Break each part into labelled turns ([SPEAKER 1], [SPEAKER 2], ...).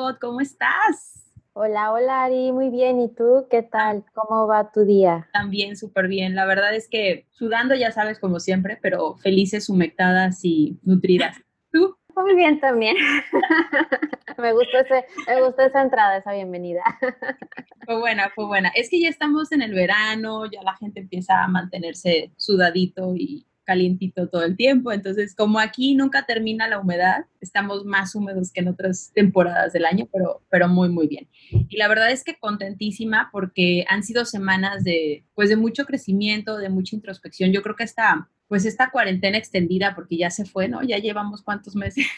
[SPEAKER 1] Margot, ¿cómo estás?
[SPEAKER 2] Hola, hola Ari, muy bien. ¿Y tú qué tal? ¿Cómo va tu día?
[SPEAKER 1] También súper bien. La verdad es que sudando, ya sabes, como siempre, pero felices, humectadas y nutridas. ¿Tú?
[SPEAKER 2] Muy bien también. me, gustó ese, me gustó esa entrada, esa bienvenida.
[SPEAKER 1] fue buena, fue buena. Es que ya estamos en el verano, ya la gente empieza a mantenerse sudadito y calientito todo el tiempo. Entonces, como aquí nunca termina la humedad, estamos más húmedos que en otras temporadas del año, pero, pero muy, muy bien. Y la verdad es que contentísima porque han sido semanas de, pues, de mucho crecimiento, de mucha introspección. Yo creo que esta, pues, esta cuarentena extendida, porque ya se fue, ¿no? Ya llevamos cuántos meses.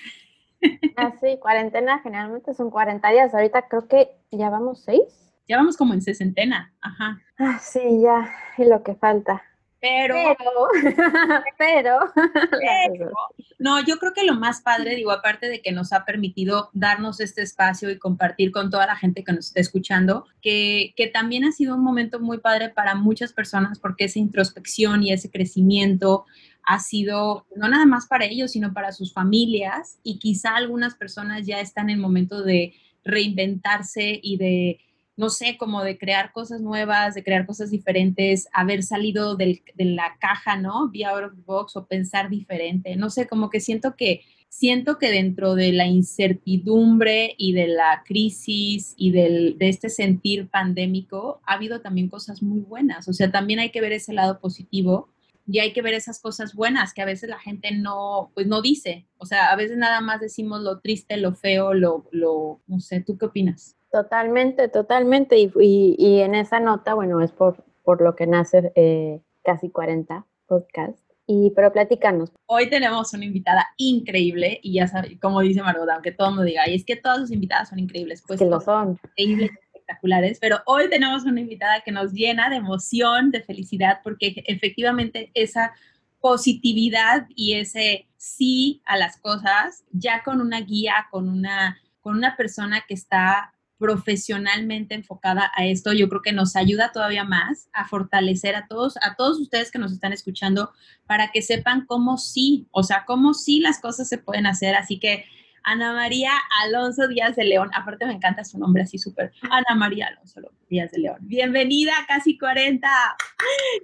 [SPEAKER 2] Ah, sí, cuarentena generalmente son 40 días. Ahorita creo que ya vamos seis.
[SPEAKER 1] Ya vamos como en sesentena, ajá.
[SPEAKER 2] Ah, sí, ya, y lo que falta.
[SPEAKER 1] Pero,
[SPEAKER 2] pero,
[SPEAKER 1] pero, no, yo creo que lo más padre, digo, aparte de que nos ha permitido darnos este espacio y compartir con toda la gente que nos está escuchando, que, que también ha sido un momento muy padre para muchas personas porque esa introspección y ese crecimiento ha sido no nada más para ellos, sino para sus familias y quizá algunas personas ya están en el momento de reinventarse y de no sé, como de crear cosas nuevas, de crear cosas diferentes, haber salido de la caja, ¿no? Be out of the box o pensar diferente. No sé, como que siento que siento que dentro de la incertidumbre y de la crisis y del, de este sentir pandémico, ha habido también cosas muy buenas. O sea, también hay que ver ese lado positivo y hay que ver esas cosas buenas que a veces la gente no, pues no dice. O sea, a veces nada más decimos lo triste, lo feo, lo, lo no sé, ¿tú qué opinas?
[SPEAKER 2] Totalmente, totalmente. Y, y, en esa nota, bueno, es por, por lo que nace eh, casi 40 podcast. Y, pero platícanos.
[SPEAKER 1] Hoy tenemos una invitada increíble y ya sabes, como dice Margot, aunque todo el mundo diga, y es que todas sus invitadas son increíbles, pues
[SPEAKER 2] que lo son.
[SPEAKER 1] Increíbles, espectaculares, pero hoy tenemos una invitada que nos llena de emoción, de felicidad, porque efectivamente esa positividad y ese sí a las cosas, ya con una guía, con una, con una persona que está profesionalmente enfocada a esto, yo creo que nos ayuda todavía más a fortalecer a todos, a todos ustedes que nos están escuchando para que sepan cómo sí, o sea, cómo sí las cosas se pueden hacer. Así que Ana María Alonso Díaz de León, aparte me encanta su nombre así súper, Ana María Alonso Díaz de León. Bienvenida a Casi 40.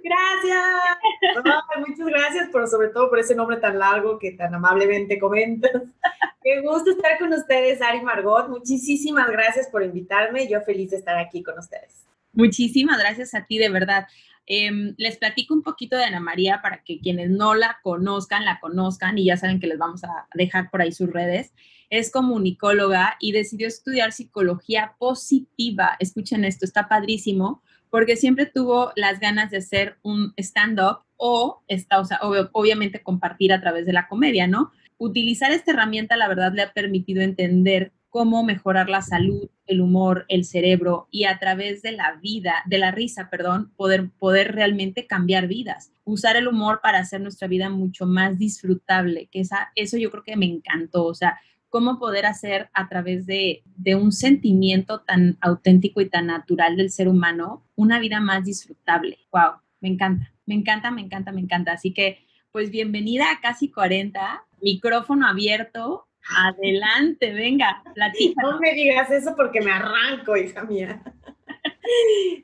[SPEAKER 3] Gracias. muchas gracias, pero sobre todo por ese nombre tan largo que tan amablemente comentas. Qué gusto estar con ustedes, Ari Margot. Muchísimas gracias por invitarme. Yo feliz de estar aquí con ustedes.
[SPEAKER 1] Muchísimas gracias a ti, de verdad. Em, les platico un poquito de Ana María para que quienes no la conozcan, la conozcan y ya saben que les vamos a dejar por ahí sus redes. Es comunicóloga y decidió estudiar psicología positiva. Escuchen esto, está padrísimo porque siempre tuvo las ganas de hacer un stand-up o, obviamente compartir a través de la comedia, ¿no? Utilizar esta herramienta, la verdad, le ha permitido entender cómo mejorar la salud, el humor, el cerebro y a través de la vida, de la risa, perdón, poder, poder realmente cambiar vidas. Usar el humor para hacer nuestra vida mucho más disfrutable, que esa, eso yo creo que me encantó, o sea, cómo poder hacer a través de, de un sentimiento tan auténtico y tan natural del ser humano una vida más disfrutable. ¡Wow! Me encanta, me encanta, me encanta, me encanta. Así que, pues bienvenida a Casi 40, micrófono abierto Adelante, venga, platica.
[SPEAKER 3] No me digas eso porque me arranco, hija mía.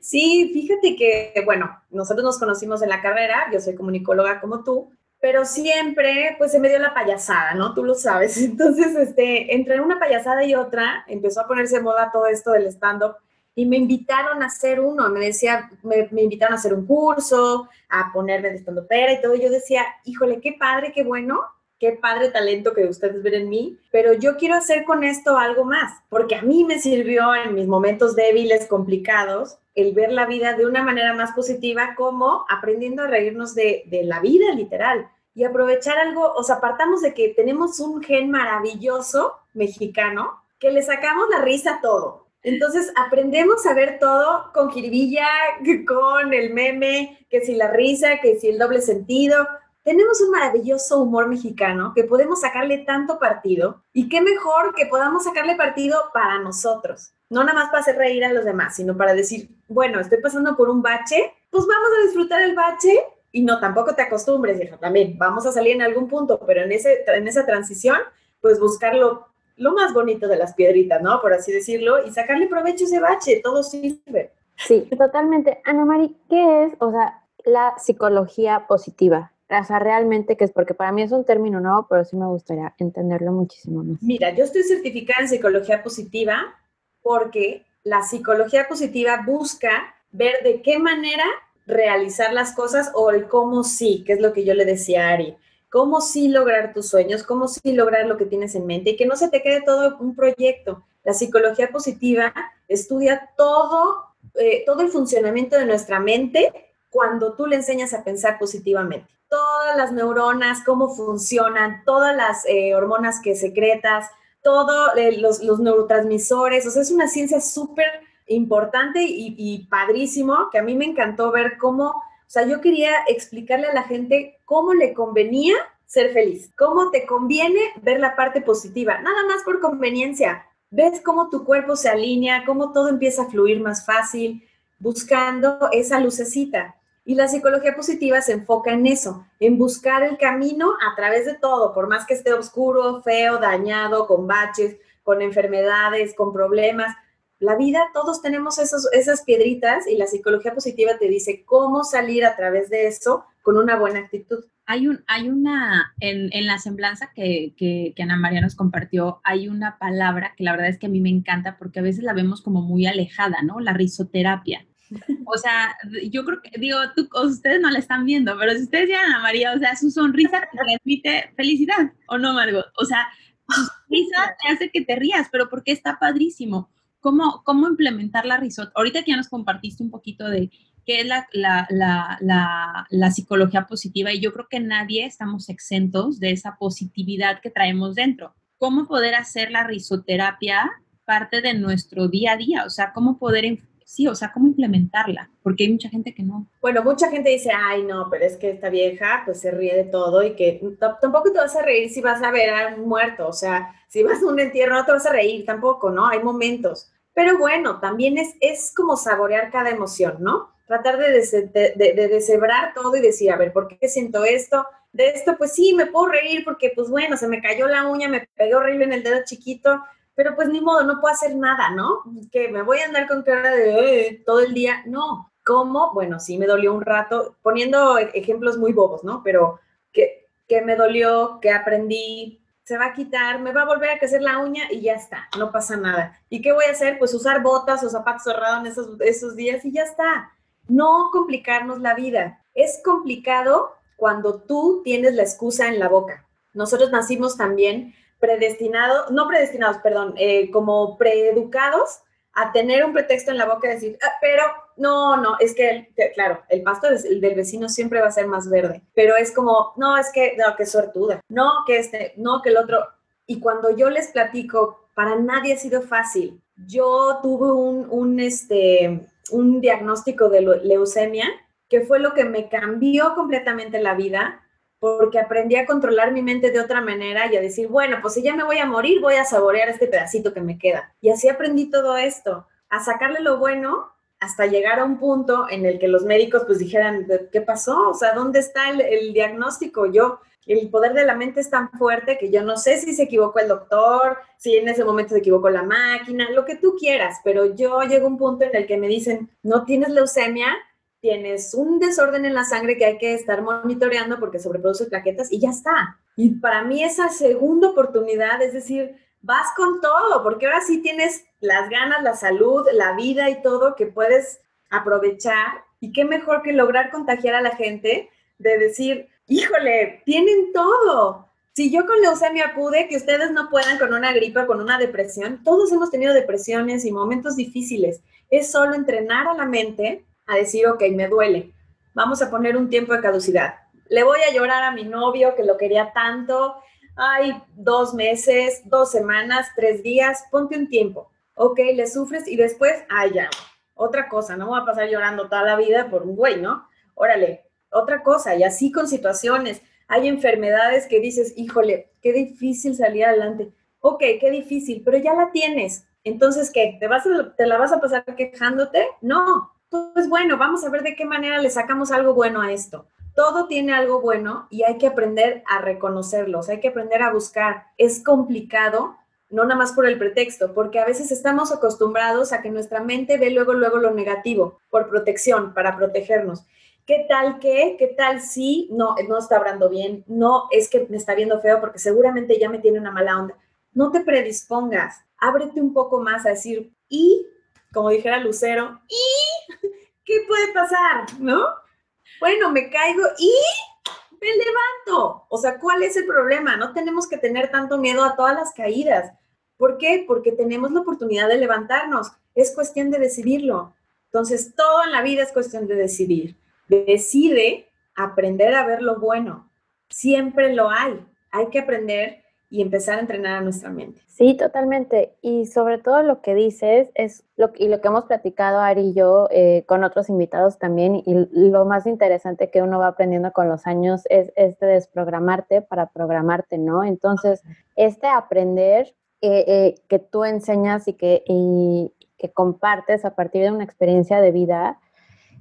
[SPEAKER 3] Sí, fíjate que, bueno, nosotros nos conocimos en la carrera, yo soy comunicóloga como tú, pero siempre, pues se me dio la payasada, ¿no? Tú lo sabes. Entonces, este, entre una payasada y otra, empezó a ponerse moda todo esto del stand-up y me invitaron a hacer uno, me decía, me, invitaron a hacer un curso, a ponerme de stand pera y todo. Yo decía, híjole, qué padre, qué bueno, qué padre talento que ustedes ven en mí, pero yo quiero hacer con esto algo más, porque a mí me sirvió en mis momentos débiles, complicados, el ver la vida de una manera más positiva, como aprendiendo a reírnos de, la vida literal. y aprovechar algo, o sea, apartamos de que tenemos un gen maravilloso mexicano que le sacamos la risa a todo. Entonces aprendemos a ver todo con jiribilla, con el meme, que si la risa, que si el doble sentido. Tenemos un maravilloso humor mexicano que podemos sacarle tanto partido y qué mejor que podamos sacarle partido para nosotros. No nada más para hacer reír a los demás, sino para decir, bueno, estoy pasando por un bache, pues vamos a disfrutar el bache y no, tampoco te acostumbres, hija, también vamos a salir en algún punto, pero en, ese, en esa transición, pues buscarlo lo más bonito de las piedritas, ¿no? Por así decirlo, y sacarle provecho a ese bache, todo sirve.
[SPEAKER 2] Sí, totalmente. Ana Mari, ¿qué es, o sea, la psicología positiva? O sea, realmente, que es porque para mí es un término nuevo, pero sí me gustaría entenderlo muchísimo más.
[SPEAKER 3] Mira, yo estoy certificada en psicología positiva porque la psicología positiva busca ver de qué manera realizar las cosas o el cómo sí, que es lo que yo le decía a Ari cómo sí lograr tus sueños, cómo sí lograr lo que tienes en mente y que no se te quede todo un proyecto. La psicología positiva estudia todo, eh, todo el funcionamiento de nuestra mente cuando tú le enseñas a pensar positivamente. Todas las neuronas, cómo funcionan, todas las eh, hormonas que secretas, todos eh, los, neurotransmisores, o sea, es una ciencia súper importante y, y padrísimo que a mí me encantó ver cómo o sea, yo quería explicarle a la gente cómo le convenía ser feliz, cómo te conviene ver la parte positiva, nada más por conveniencia. Ves cómo tu cuerpo se alinea, cómo todo empieza a fluir más fácil, buscando esa lucecita. Y la psicología positiva se enfoca en eso, en buscar el camino a través de todo, por más que esté oscuro, feo, dañado, con baches, con enfermedades, con problemas la vida, todos tenemos esos, esas piedritas y la psicología positiva te dice cómo salir a través de eso con una buena actitud.
[SPEAKER 1] Hay, un, hay una, en, en la semblanza que, que, que, Ana María nos compartió, hay una palabra que la verdad es que a mí me encanta porque a veces la vemos como muy alejada, ¿no? La risoterapia. O sea, yo creo que, digo, tú, ustedes no la están viendo, pero si ustedes ven a María, o sea, su sonrisa te transmite felicidad, ¿o no, Margot? O sea, su sonrisa te hace que te rías, pero porque está padrísimo cómo, cómo implementar la risot. Ahorita que ya nos compartiste un poquito de qué es la, la, la, la, psicología positiva y yo creo que nadie estamos exentos de esa positividad que traemos dentro. ¿Cómo poder hacer la risoterapia parte de nuestro día a día? O sea, ¿cómo poder sí, o sea, cómo implementarla, porque hay mucha gente que no.
[SPEAKER 3] Bueno, mucha gente dice, ay, no, pero es que esta vieja pues se ríe de todo y que tampoco te vas a reír si vas a ver a un muerto, o sea, si vas a un entierro no te vas a reír tampoco, ¿no? Hay momentos. Pero bueno, también es, es como saborear cada emoción, ¿no? Tratar de, de, deshebrar todo y decir, a ver, ¿por qué siento esto? De esto, pues sí, me puedo reír porque, pues bueno, se me cayó la uña, me pegué horrible en el dedo chiquito, pero pues ni modo, no puedo hacer nada, ¿no? Que me voy a andar con cara de eh, todo el día. No. ¿Cómo? Bueno, sí me dolió un rato, poniendo ejemplos muy bobos, ¿no? Pero que, que me dolió, que aprendí, se va a quitar, me va a volver a crecer la uña y ya está, no pasa nada. ¿Y qué voy a hacer? Pues usar botas o zapatos cerrados en esos, esos días y ya está. No complicarnos la vida. Es complicado cuando tú tienes la excusa en la boca. Nosotros nacimos también predestinados, no predestinados, perdón, eh, como preeducados a tener un pretexto en la boca y decir, ah, pero no, no, es que, claro, el pasto del, del vecino siempre va a ser más verde, pero es como, no, es que, no, que suertuda, no, que este, no, que el otro. Y cuando yo les platico, para nadie ha sido fácil. Yo tuve un, un, este, un diagnóstico de leucemia que fue lo que me cambió completamente la vida porque aprendí a controlar mi mente de otra manera y a decir, bueno, pues si ya me voy a morir, voy a saborear este pedacito que me queda. Y así aprendí todo esto, a sacarle lo bueno hasta llegar a un punto en el que los médicos pues dijeran, ¿qué pasó? O sea, ¿dónde está el, diagnóstico? Yo, el poder de la mente es tan fuerte que yo no sé si se equivocó el doctor, si en ese momento se equivocó la máquina, lo que tú quieras, pero yo llego a un punto en el que me dicen, no tienes leucemia, tienes un desorden en la sangre que hay que estar monitoreando porque sobreproduce plaquetas y ya está. Y para mí esa segunda oportunidad, es decir, vas con todo, porque ahora sí tienes las ganas, la salud, la vida y todo que puedes aprovechar. Y qué mejor que lograr contagiar a la gente de decir, híjole, tienen todo. Si yo con leucemia pude, que ustedes no puedan con una gripa, con una depresión, todos hemos tenido depresiones y momentos difíciles. Es solo entrenar a la mente a decir, ok, me duele, vamos a poner un tiempo de caducidad. le voy a llorar a mi novio que lo quería tanto. Ay, dos meses, dos semanas, tres días, ponte un tiempo. Ok, le sufres y después, ay, ya, otra cosa, no voy a pasar llorando toda la vida por un güey, ¿no? Órale, otra cosa, y así con situaciones. Hay enfermedades que dices, híjole, qué difícil salir adelante. Ok, qué difícil, pero ya la tienes. Entonces, ¿qué? ¿Te, vas ¿Te la vas a pasar quejándote? No, todo es bueno. Vamos a ver de qué manera le sacamos algo bueno a esto. Todo tiene algo bueno y hay que aprender a reconocerlos, hay que aprender a buscar. Es complicado, no nada más por el pretexto, porque a veces estamos acostumbrados a que nuestra mente ve luego, luego lo negativo, por protección, para protegernos. ¿Qué tal que? ¿Qué tal si? No, no está hablando bien, no es que me está viendo feo porque seguramente ya me tiene una mala onda. No te predispongas, ábrete un poco más a decir, y, como dijera Lucero, ¿y qué puede pasar? ¿No? Bueno, me caigo y me levanto. O sea, ¿cuál es el problema? No tenemos que tener tanto miedo a todas las caídas. ¿Por qué? Porque tenemos la oportunidad de levantarnos. Es cuestión de decidirlo. Entonces, todo en la vida es cuestión de decidir. Decide aprender a ver lo bueno. Siempre lo hay. Hay que aprender y empezar a entrenar a nuestra mente.
[SPEAKER 2] Sí, totalmente. Y sobre todo lo que dices es lo, y lo que hemos platicado Ari y yo eh, con otros invitados también, y lo más interesante que uno va aprendiendo con los años es este desprogramarte para programarte, ¿no? Entonces, este aprender eh, eh, que tú enseñas y que, y que compartes a partir de una experiencia de vida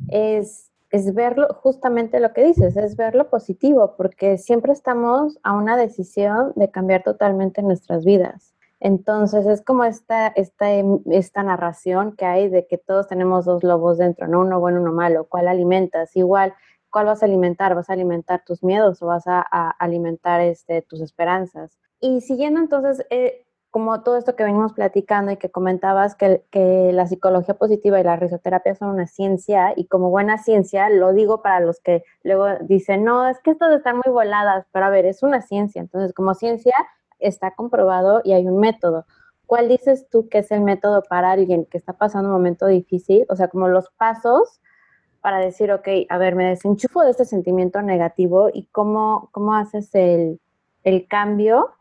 [SPEAKER 2] es es verlo, justamente lo que dices, es ver lo positivo, porque siempre estamos a una decisión de cambiar totalmente nuestras vidas. Entonces es como esta, esta, esta narración que hay de que todos tenemos dos lobos dentro, ¿no? Uno bueno, uno malo. ¿Cuál alimentas? Igual, ¿cuál vas a alimentar? ¿Vas a alimentar tus miedos o vas a, alimentar este, tus esperanzas? Y siguiendo entonces eh, como todo esto que venimos platicando y que comentabas que, que, la psicología positiva y la risoterapia son una ciencia y como buena ciencia, lo digo para los que luego dicen, no, es que estas están muy voladas, pero a ver, es una ciencia, entonces como ciencia está comprobado y hay un método. ¿Cuál dices tú que es el método para alguien que está pasando un momento difícil? O sea, como los pasos para decir, ok, a ver, me desenchufo de este sentimiento negativo y cómo, cómo haces el, el cambio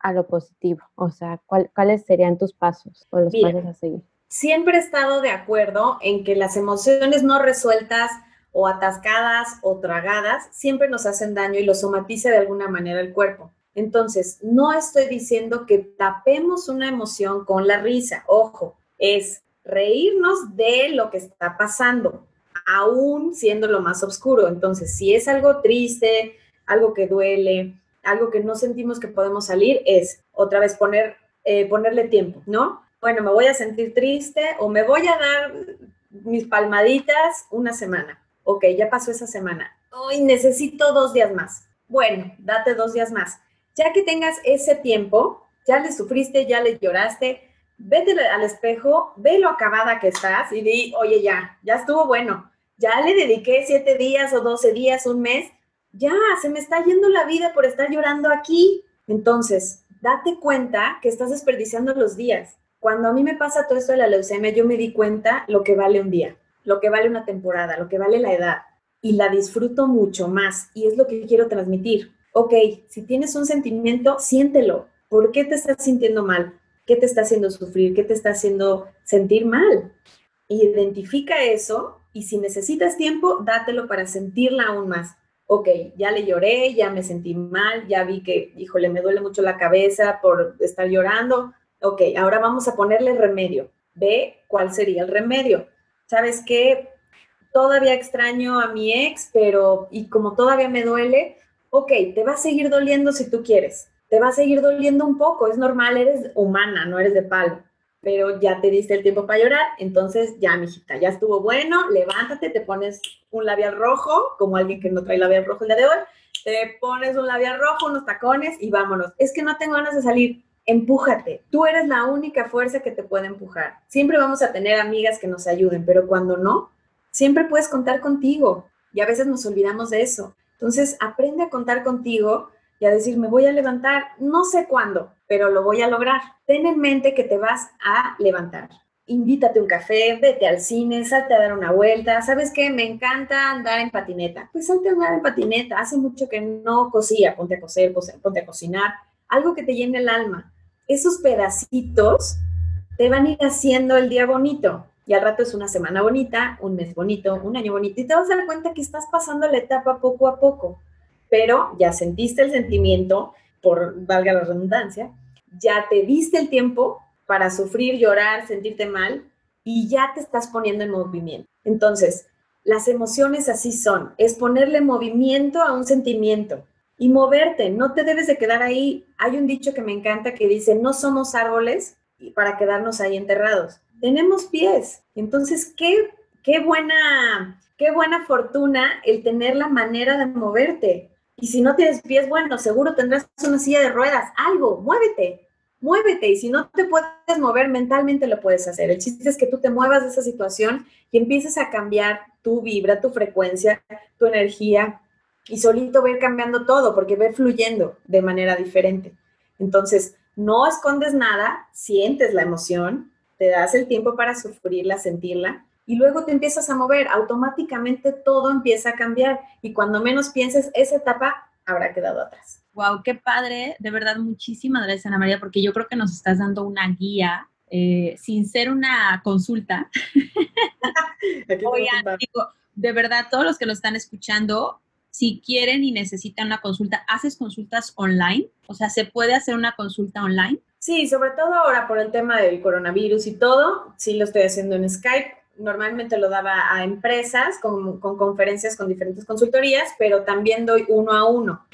[SPEAKER 2] a lo positivo? O sea, ¿cuáles serían tus pasos o los pasos a seguir?
[SPEAKER 3] Siempre he estado de acuerdo en que las emociones no resueltas o atascadas o tragadas siempre nos hacen daño y lo somatiza de alguna manera el cuerpo. Entonces, no estoy diciendo que tapemos una emoción con la risa, ojo, es reírnos de lo que está pasando, aún siendo lo más oscuro. Entonces, si es algo triste, algo que duele, algo que no sentimos que podemos salir es otra vez poner, eh, ponerle tiempo, ¿no? Bueno, me voy a sentir triste o me voy a dar mis palmaditas una semana. Ok, ya pasó esa semana. Hoy necesito dos días más. Bueno, date dos días más. Ya que tengas ese tiempo, ya le sufriste, ya le lloraste, vete al espejo, ve lo acabada que estás y di, oye, ya, ya estuvo bueno. Ya le dediqué siete días o doce días, un mes, ya, se me está yendo la vida por estar llorando aquí. Entonces, date cuenta que estás desperdiciando los días. Cuando a mí me pasa todo esto de la leucemia, yo me di cuenta lo que vale un día, lo que vale una temporada, lo que vale la edad. Y la disfruto mucho más. Y es lo que quiero transmitir. Ok, si tienes un sentimiento, siéntelo. ¿Por qué te estás sintiendo mal? ¿Qué te está haciendo sufrir? ¿Qué te está haciendo sentir mal? Identifica eso y si necesitas tiempo, dátelo para sentirla aún más ok, ya le lloré, ya me sentí mal, ya vi que, híjole, me duele mucho la cabeza por estar llorando. Ok, ahora vamos a ponerle remedio. Ve cuál sería el remedio. ¿Sabes qué? Todavía extraño a mi ex, pero y como todavía me duele, ok, te va a seguir doliendo si tú quieres. Te va a seguir doliendo un poco, es normal, eres humana, no eres de palo pero ya te diste el tiempo para llorar, entonces ya, mijita, ya estuvo bueno, levántate, te pones un labial rojo, como alguien que no trae labial rojo el día de hoy, te pones un labial rojo, unos tacones y vámonos. Es que no tengo ganas de salir, empújate. Tú eres la única fuerza que te puede empujar. Siempre vamos a tener amigas que nos ayuden, pero cuando no, siempre puedes contar contigo. Y a veces nos olvidamos de eso. Entonces, aprende a contar contigo y a decir, me voy a levantar, no sé cuándo, pero lo voy a lograr. Ten en mente que te vas a levantar. invítate un café, vete al cine, salte a dar una vuelta. ¿Sabes qué? Me encanta andar en patineta. Pues salte a andar en patineta. Hace mucho que no cosía. Ponte a coser, ponte a cocinar. Algo que te llene el alma. Esos pedacitos te van a ir haciendo el día bonito. Y al rato es una semana bonita, un mes bonito, un año bonito. Y te vas a dar cuenta que estás pasando la etapa poco a poco. Pero ya sentiste el sentimiento, por valga la redundancia, ya te diste el tiempo para sufrir, llorar, sentirte mal y ya te estás poniendo en movimiento. Entonces, las emociones así son, es ponerle movimiento a un sentimiento y moverte, no te debes de quedar ahí. Hay un dicho que me encanta que dice, no somos árboles para quedarnos ahí enterrados, tenemos pies. Entonces, qué, qué buena, qué buena fortuna el tener la manera de moverte. Y si no tienes pies, bueno, seguro tendrás una silla de ruedas, algo, muévete, muévete y si no te puedes mover mentalmente lo puedes hacer. El chiste es que tú te muevas de esa situación y empieces a cambiar tu vibra, tu frecuencia, tu energía y solito ver cambiando todo porque ve fluyendo de manera diferente. Entonces, no escondes nada, sientes la emoción, te das el tiempo para sufrirla, sentirla y luego te empiezas a mover, automáticamente todo empieza a cambiar y cuando menos pienses, esa etapa habrá quedado atrás.
[SPEAKER 1] Wow, qué padre. De verdad, muchísimas gracias, Ana María, porque yo creo que nos estás dando una guía eh, sin ser una consulta. Oigan, digo, de verdad, todos los que lo están escuchando, si quieren y necesitan una consulta, ¿haces consultas online? O sea, ¿se puede hacer una consulta online?
[SPEAKER 3] Sí, sobre todo ahora por el tema del coronavirus y todo, sí lo estoy haciendo en Skype. Normalmente lo daba a empresas con, con conferencias con diferentes consultorías, pero también doy uno a uno.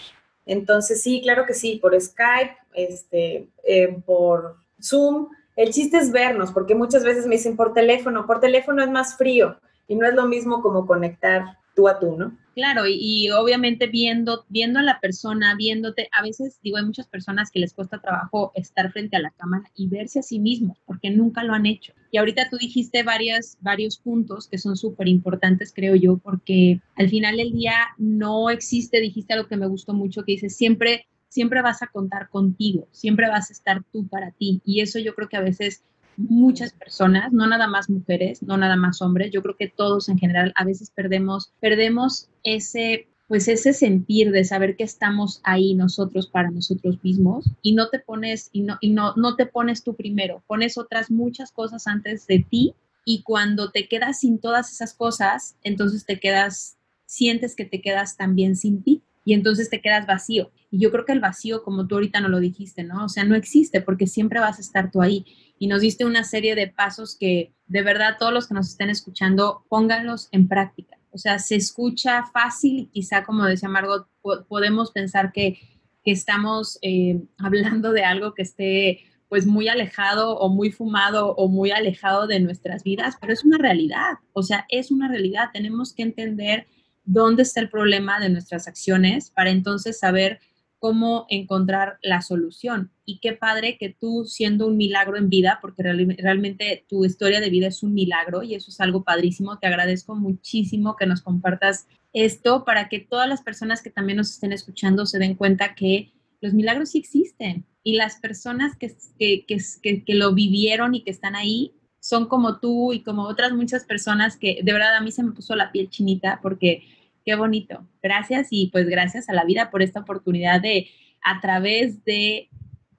[SPEAKER 3] Entonces, sí, claro que sí, por Skype, este, eh, por Zoom. El chiste es vernos, porque muchas veces me dicen por teléfono, por teléfono es más frío y no es lo mismo como conectar tú a tú, ¿no?
[SPEAKER 1] Claro, y, obviamente viendo, viendo a la persona, viéndote, a veces digo, hay muchas personas que les cuesta trabajo estar frente a la cámara y verse a sí mismos, porque nunca lo han hecho. Y ahorita tú dijiste varios puntos que son súper importantes, creo yo, porque al final del día no existe, dijiste algo que me gustó mucho, que dices, siempre, siempre vas a contar contigo, siempre vas a estar tú para ti. Y eso yo creo que a veces muchas personas, no nada más mujeres, no nada más hombres, yo creo que todos en general a veces perdemos, perdemos ese pues ese sentir de saber que estamos ahí nosotros para nosotros mismos y no te pones y no y no no te pones tú primero, pones otras muchas cosas antes de ti y cuando te quedas sin todas esas cosas, entonces te quedas sientes que te quedas también sin ti y entonces te quedas vacío. Y yo creo que el vacío, como tú ahorita no lo dijiste, ¿no? O sea, no existe porque siempre vas a estar tú ahí y nos diste una serie de pasos que de verdad todos los que nos estén escuchando, pónganlos en práctica. O sea, se escucha fácil y quizá, como decía Margot, podemos pensar que, estamos eh, hablando de algo que esté pues muy alejado o muy fumado o muy alejado de nuestras vidas, pero es una realidad, o sea, es una realidad. Tenemos que entender dónde está el problema de nuestras acciones para entonces saber cómo encontrar la solución. Y qué padre que tú, siendo un milagro en vida, porque realmente tu historia de vida es un milagro y eso es algo padrísimo, te agradezco muchísimo que nos compartas esto para que todas las personas que también nos estén escuchando se den cuenta que los milagros sí existen y las personas que, que, que, que lo vivieron y que están ahí son como tú y como otras muchas personas que de verdad a mí se me puso la piel chinita porque Qué bonito. Gracias y pues gracias a la vida por esta oportunidad de a través de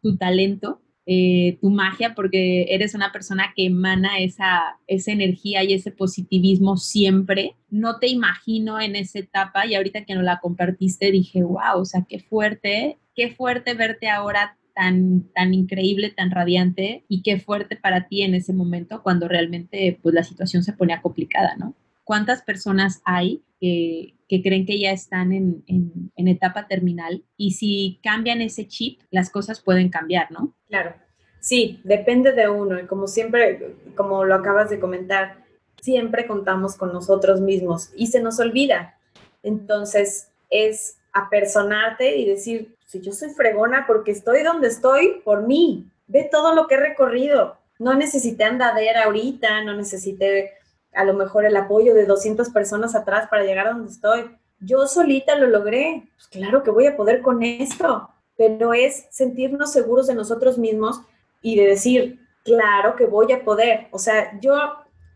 [SPEAKER 1] tu talento, eh, tu magia, porque eres una persona que emana esa, esa energía y ese positivismo siempre. No te imagino en esa etapa y ahorita que nos la compartiste dije, wow, o sea, qué fuerte, qué fuerte verte ahora tan, tan increíble, tan radiante y qué fuerte para ti en ese momento cuando realmente pues la situación se ponía complicada, ¿no? ¿Cuántas personas hay que, que creen que ya están en, en, etapa terminal y si cambian ese chip, las cosas pueden cambiar, ¿no?
[SPEAKER 3] Claro, sí, depende de uno y como siempre, como lo acabas de comentar, siempre contamos con nosotros mismos y se nos olvida. Entonces es apersonarte y decir, si yo soy fregona porque estoy donde estoy por mí, ve todo lo que he recorrido. No necesité andadera ahorita, no necesité a lo mejor el apoyo de 200 personas atrás para llegar a donde estoy. Yo solita lo logré. Pues claro que voy a poder con esto, pero es sentirnos seguros de nosotros mismos y de decir, claro que voy a poder. O sea, yo,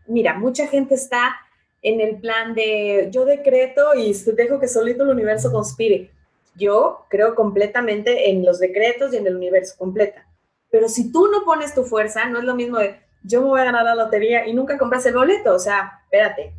[SPEAKER 3] mira, mucha gente está en el plan de yo decreto y dejo que solito el universo conspire. Yo creo completamente en los decretos y en el universo completa. Pero si tú no pones tu fuerza, no es lo mismo de yo me voy a ganar la lotería y nunca compras el boleto. O sea, espérate,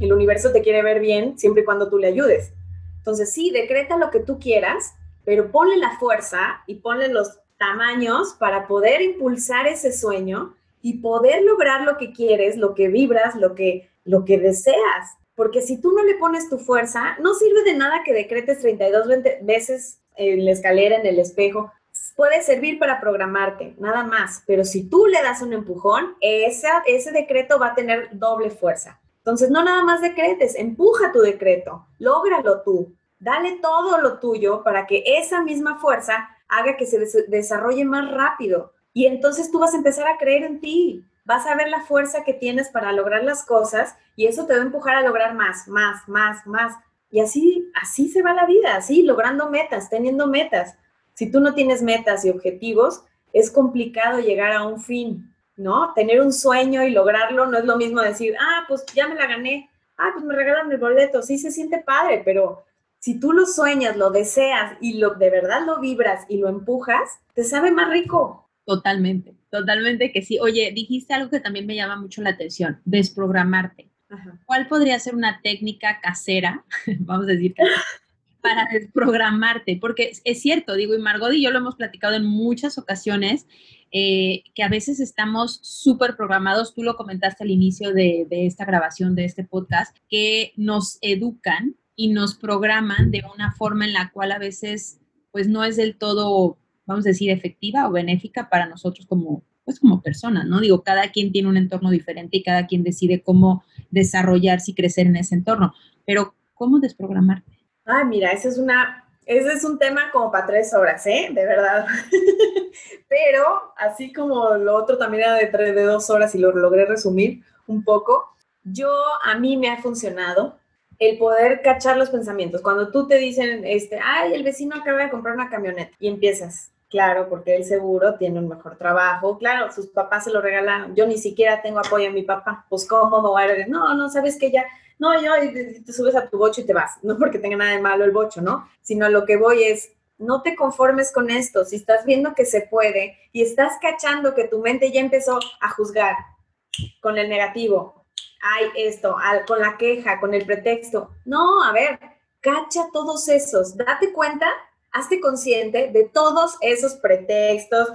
[SPEAKER 3] el universo te quiere ver bien siempre y cuando tú le ayudes. Entonces, sí, decreta lo que tú quieras, pero ponle la fuerza y ponle los tamaños para poder impulsar ese sueño y poder lograr lo que quieres, lo que vibras, lo que, lo que deseas. Porque si tú no le pones tu fuerza, no sirve de nada que decretes 32 veces en la escalera, en el espejo. Puede servir para programarte, nada más. Pero si tú le das un empujón, esa, ese decreto va a tener doble fuerza. Entonces, no nada más decretes, empuja tu decreto, lógralo tú, dale todo lo tuyo para que esa misma fuerza haga que se desarrolle más rápido. Y entonces tú vas a empezar a creer en ti, vas a ver la fuerza que tienes para lograr las cosas y eso te va a empujar a lograr más, más, más, más. Y así, así se va la vida, así, logrando metas, teniendo metas. Si tú no tienes metas y objetivos, es complicado llegar a un fin, ¿no? Tener un sueño y lograrlo no es lo mismo decir, ah, pues ya me la gané, ah, pues me regalan el boleto, sí se siente padre, pero si tú lo sueñas, lo deseas y lo de verdad lo vibras y lo empujas, te sabe más rico.
[SPEAKER 1] Totalmente, totalmente que sí. Oye, dijiste algo que también me llama mucho la atención, desprogramarte. ¿Cuál podría ser una técnica casera, vamos a decir, para desprogramarte? Porque es cierto, digo, y Margot y yo lo hemos platicado en muchas ocasiones, eh, que a veces estamos súper programados, tú lo comentaste al inicio de, esta grabación, de este podcast, que nos educan y nos programan de una forma en la cual a veces pues no es del todo, vamos a decir, efectiva o benéfica para nosotros como pues como personas, ¿no? Digo, cada quien tiene un entorno diferente y cada quien decide cómo desarrollarse y crecer en ese entorno, pero ¿cómo desprogramarte?
[SPEAKER 3] Ay, mira, ese es una ese es un tema como para tres horas, ¿eh? De verdad. Pero así como lo otro también era de, tres, de dos horas y lo logré resumir un poco, yo a mí me ha funcionado el poder cachar los pensamientos. Cuando tú te dicen, este, ay, el vecino acaba de comprar una camioneta y empiezas, claro, porque él seguro tiene un mejor trabajo, claro, sus papás se lo regalaron, yo ni siquiera tengo apoyo a mi papá, pues cómo me voy a no, no, sabes que ya, no, yo te subes a tu bocho y te vas, no porque tenga nada de malo el bocho, ¿no? Sino lo que voy es, no te conformes con esto, si estás viendo que se puede y estás cachando que tu mente ya empezó a juzgar con el negativo, hay esto, con la queja, con el pretexto. No, a ver, cacha todos esos, date cuenta, hazte consciente de todos esos pretextos,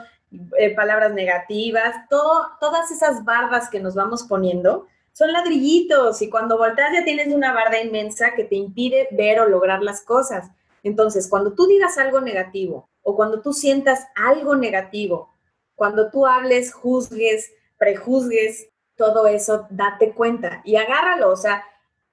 [SPEAKER 3] eh, palabras negativas, todo, todas esas bardas que nos vamos poniendo. Son ladrillitos y cuando volteas ya tienes una barda inmensa que te impide ver o lograr las cosas. Entonces, cuando tú digas algo negativo o cuando tú sientas algo negativo, cuando tú hables, juzgues, prejuzgues, todo eso, date cuenta y agárralo, o sea,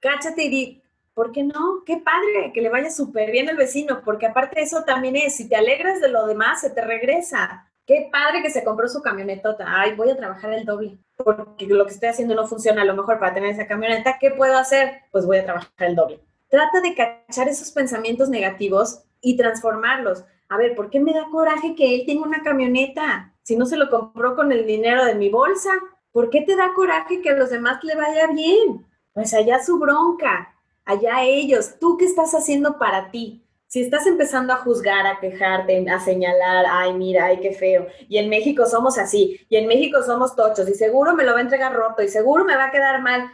[SPEAKER 3] cáchate y di, ¿por qué no? Qué padre, que le vaya súper bien al vecino, porque aparte de eso también es, si te alegras de lo demás, se te regresa. Qué padre que se compró su camionetota. Ay, voy a trabajar el doble, porque lo que estoy haciendo no funciona a lo mejor para tener esa camioneta. ¿Qué puedo hacer? Pues voy a trabajar el doble. Trata de cachar esos pensamientos negativos y transformarlos. A ver, ¿por qué me da coraje que él tenga una camioneta? Si no se lo compró con el dinero de mi bolsa, ¿Por qué te da coraje que a los demás le vaya bien? Pues allá su bronca, allá ellos. ¿Tú qué estás haciendo para ti? Si estás empezando a juzgar, a quejarte, a señalar, ay, mira, ay, qué feo. Y en México somos así, y en México somos tochos, y seguro me lo va a entregar roto, y seguro me va a quedar mal.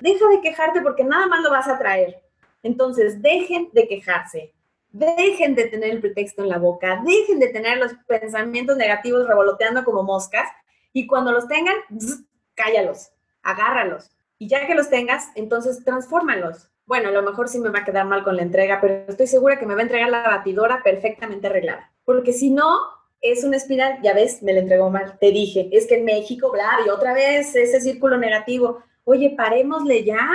[SPEAKER 3] Deja de quejarte porque nada más lo vas a traer. Entonces, dejen de quejarse, dejen de tener el pretexto en la boca, dejen de tener los pensamientos negativos revoloteando como moscas y cuando los tengan, cállalos, agárralos. Y ya que los tengas, entonces transfórmalos. Bueno, a lo mejor sí me va a quedar mal con la entrega, pero estoy segura que me va a entregar la batidora perfectamente arreglada. Porque si no, es una espiral, ya ves, me la entregó mal. Te dije, es que en México, bla, y otra vez ese círculo negativo. Oye, parémosle ya.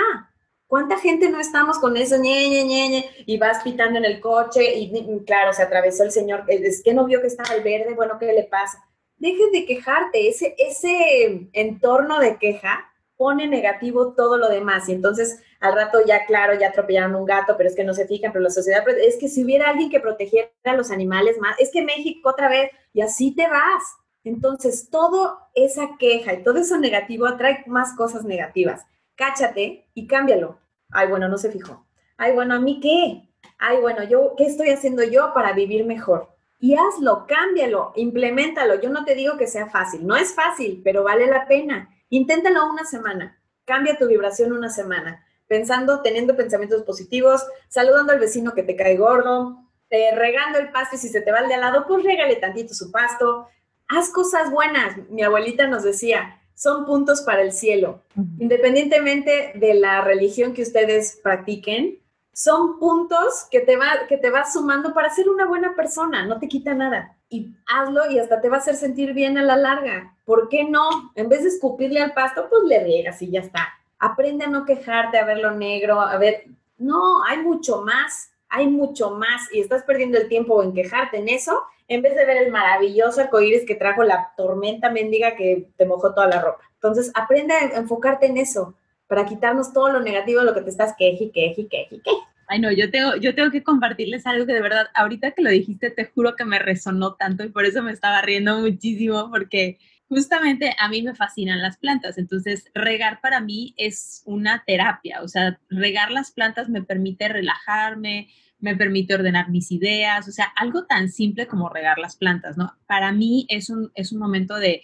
[SPEAKER 3] ¿Cuánta gente no estamos con eso, ñe, ñe, ñe, y vas pitando en el coche y claro, se atravesó el señor, es que no vio que estaba el verde, bueno, ¿qué le pasa? dejes de quejarte, ese, ese entorno de queja pone negativo todo lo demás y entonces al rato ya claro, ya atropellaron un gato, pero es que no se fijan, pero la sociedad, es que si hubiera alguien que protegiera a los animales más, es que México otra vez, y así te vas. Entonces, toda esa queja y todo eso negativo atrae más cosas negativas. Cáchate y cámbialo. Ay, bueno, no se fijó. Ay, bueno, ¿a mí qué? Ay, bueno, yo, ¿qué estoy haciendo yo para vivir mejor? Y hazlo, cámbialo, implementalo. Yo no te digo que sea fácil, no es fácil, pero vale la pena. Inténtalo una semana, cambia tu vibración una semana, pensando, teniendo pensamientos positivos, saludando al vecino que te cae gordo, eh, regando el pasto y si se te va el de al lado, pues regale tantito su pasto. Haz cosas buenas. Mi abuelita nos decía, son puntos para el cielo. Independientemente de la religión que ustedes practiquen, son puntos que te, va, que te vas sumando para ser una buena persona, no te quita nada. Y hazlo y hasta te va a hacer sentir bien a la larga. ¿Por qué no? En vez de escupirle al pasto, pues le riegas y ya está. Aprende a no quejarte, a verlo negro, a ver, no, hay mucho más hay mucho más y estás perdiendo el tiempo en quejarte en eso, en vez de ver el maravilloso arcoíris que trajo la tormenta mendiga que te mojó toda la ropa. Entonces, aprende a enfocarte en eso para quitarnos todo lo negativo de lo que te estás queje, queje, queje, queje.
[SPEAKER 1] Ay, no, yo tengo, yo tengo que compartirles algo que de verdad, ahorita que lo dijiste, te juro que me resonó tanto y por eso me estaba riendo muchísimo, porque justamente a mí me fascinan las plantas, entonces regar para mí es una terapia, o sea, regar las plantas me permite relajarme, me permite ordenar mis ideas, o sea, algo tan simple como regar las plantas, ¿no? Para mí es un, es un momento de,